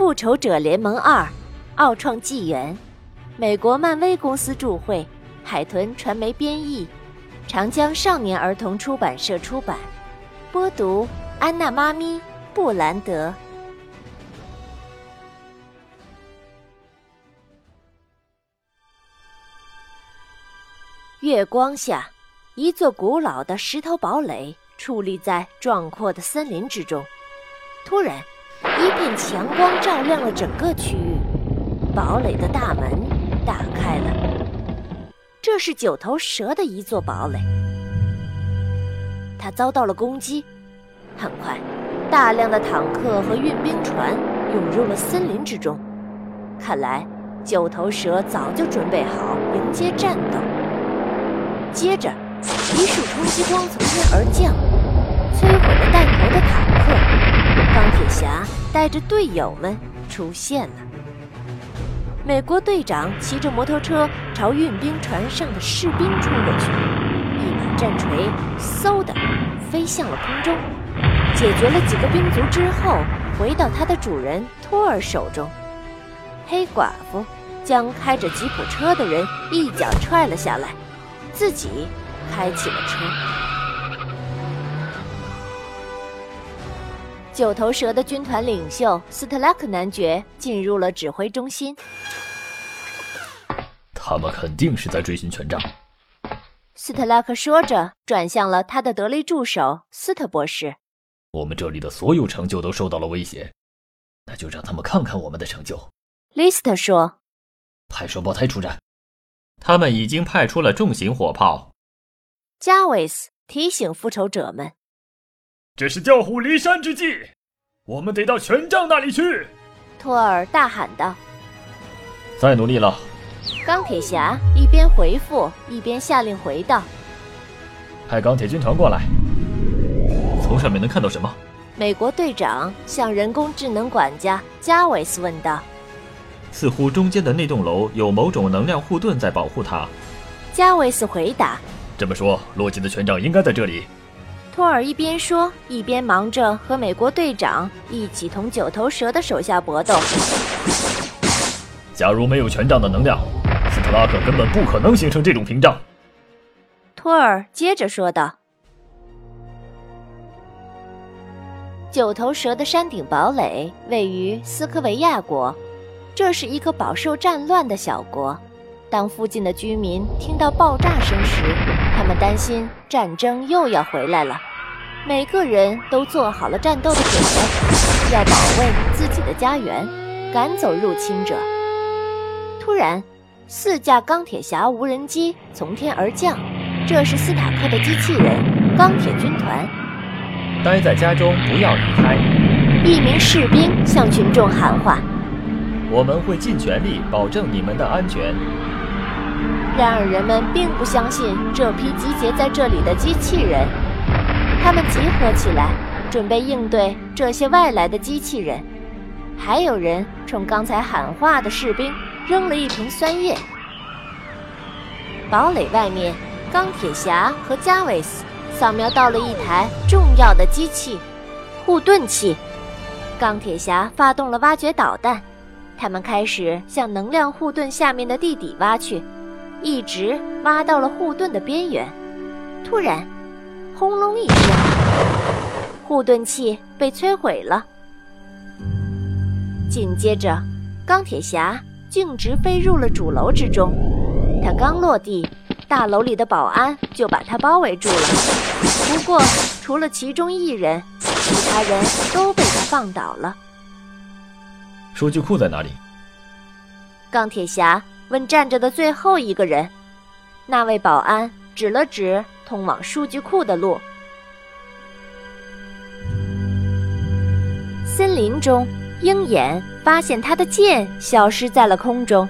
复仇者联盟二》，奥创纪元，美国漫威公司著会，海豚传媒编译，长江少年儿童出版社出版。播读：安娜妈咪布兰德。月光下，一座古老的石头堡垒矗立在壮阔的森林之中。突然，一片强光照亮了整个区域，堡垒的大门打开了。这是九头蛇的一座堡垒，它遭到了攻击。很快，大量的坦克和运兵船涌入了森林之中。看来，九头蛇早就准备好迎接战斗。接着，一束冲击光从天而降，摧毁了弹头的坦克。钢铁侠带着队友们出现了。美国队长骑着摩托车朝运兵船上的士兵冲过去，一把战锤嗖的飞向了空中，解决了几个兵卒之后，回到他的主人托尔手中。黑寡妇将开着吉普车的人一脚踹了下来。自己开起了车。九头蛇的军团领袖斯特拉克男爵进入了指挥中心。他们肯定是在追寻权杖。斯特拉克说着，转向了他的得力助手斯特博士。我们这里的所有成就都受到了威胁，那就让他们看看我们的成就。利斯特说：“派双胞胎出战。”他们已经派出了重型火炮。加维斯提醒复仇者们：“这是调虎离山之计，我们得到权杖那里去。”托尔大喊道：“再努力了！”钢铁侠一边回复，一边下令回道：“派钢铁军团过来。”从上面能看到什么？美国队长向人工智能管家加维斯问道。似乎中间的那栋楼有某种能量护盾在保护它。加维斯回答：“这么说，洛基的权杖应该在这里。”托尔一边说，一边忙着和美国队长一起同九头蛇的手下搏斗。假如没有权杖的能量，斯特拉克根本不可能形成这种屏障。托尔接着说道：“九头蛇的山顶堡垒位于斯科维亚国。”这是一个饱受战乱的小国。当附近的居民听到爆炸声时，他们担心战争又要回来了。每个人都做好了战斗的准备，要保卫自己的家园，赶走入侵者。突然，四架钢铁侠无人机从天而降，这是斯塔克的机器人——钢铁军团。待在家中，不要离开。一名士兵向群众喊话。我们会尽全力保证你们的安全。然而，人们并不相信这批集结在这里的机器人。他们集合起来，准备应对这些外来的机器人。还有人冲刚才喊话的士兵扔了一瓶酸液。堡垒外面，钢铁侠和加维斯扫描到了一台重要的机器——护盾器。钢铁侠发动了挖掘导弹。他们开始向能量护盾下面的地底挖去，一直挖到了护盾的边缘。突然，轰隆一声，护盾器被摧毁了。紧接着，钢铁侠径直飞入了主楼之中。他刚落地，大楼里的保安就把他包围住了。不过，除了其中一人，其他人都被他放倒了。数据库在哪里？钢铁侠问站着的最后一个人。那位保安指了指通往数据库的路。森林中，鹰眼发现他的剑消失在了空中。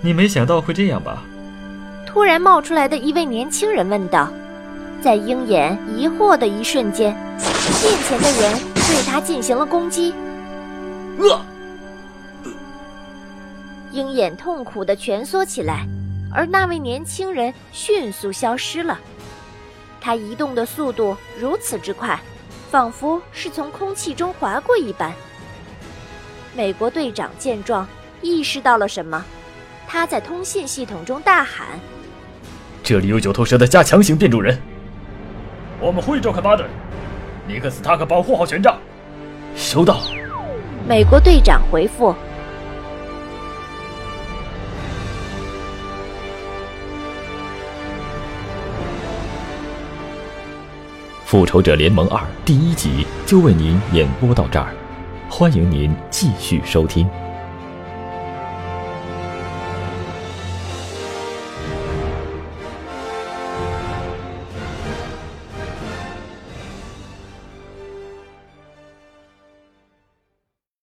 你没想到会这样吧？突然冒出来的一位年轻人问道。在鹰眼疑惑的一瞬间，面前的人对他进行了攻击。呃。鹰眼痛苦地蜷缩起来，而那位年轻人迅速消失了。他移动的速度如此之快，仿佛是从空气中划过一般。美国队长见状，意识到了什么，他在通信系统中大喊：“这里有九头蛇的加强型变种人，我们会召开巴顿。尼克斯塔克保护好权杖。”收到。美国队长回复。《复仇者联盟二》第一集就为您演播到这儿，欢迎您继续收听。